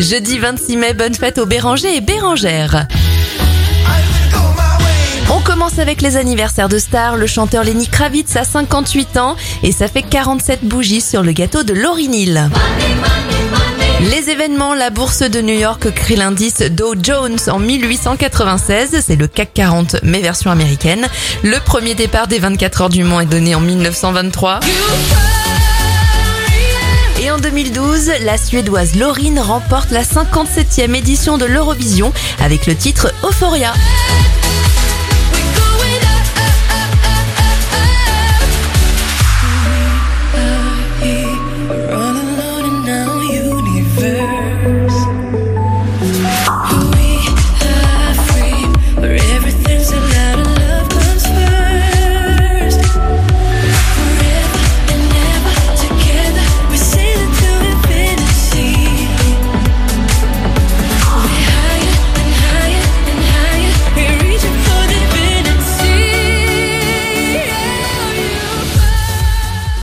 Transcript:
Jeudi 26 mai, bonne fête aux Bérangers et Bérangères. On commence avec les anniversaires de stars. Le chanteur Lenny Kravitz a 58 ans et ça fait 47 bougies sur le gâteau de Laurie Neal. Les événements, la bourse de New York crée l'indice Dow Jones en 1896, c'est le CAC 40 mais version américaine. Le premier départ des 24 heures du Mans est donné en 1923. Et en 2012, la Suédoise Laurine remporte la 57e édition de l'Eurovision avec le titre Euphoria.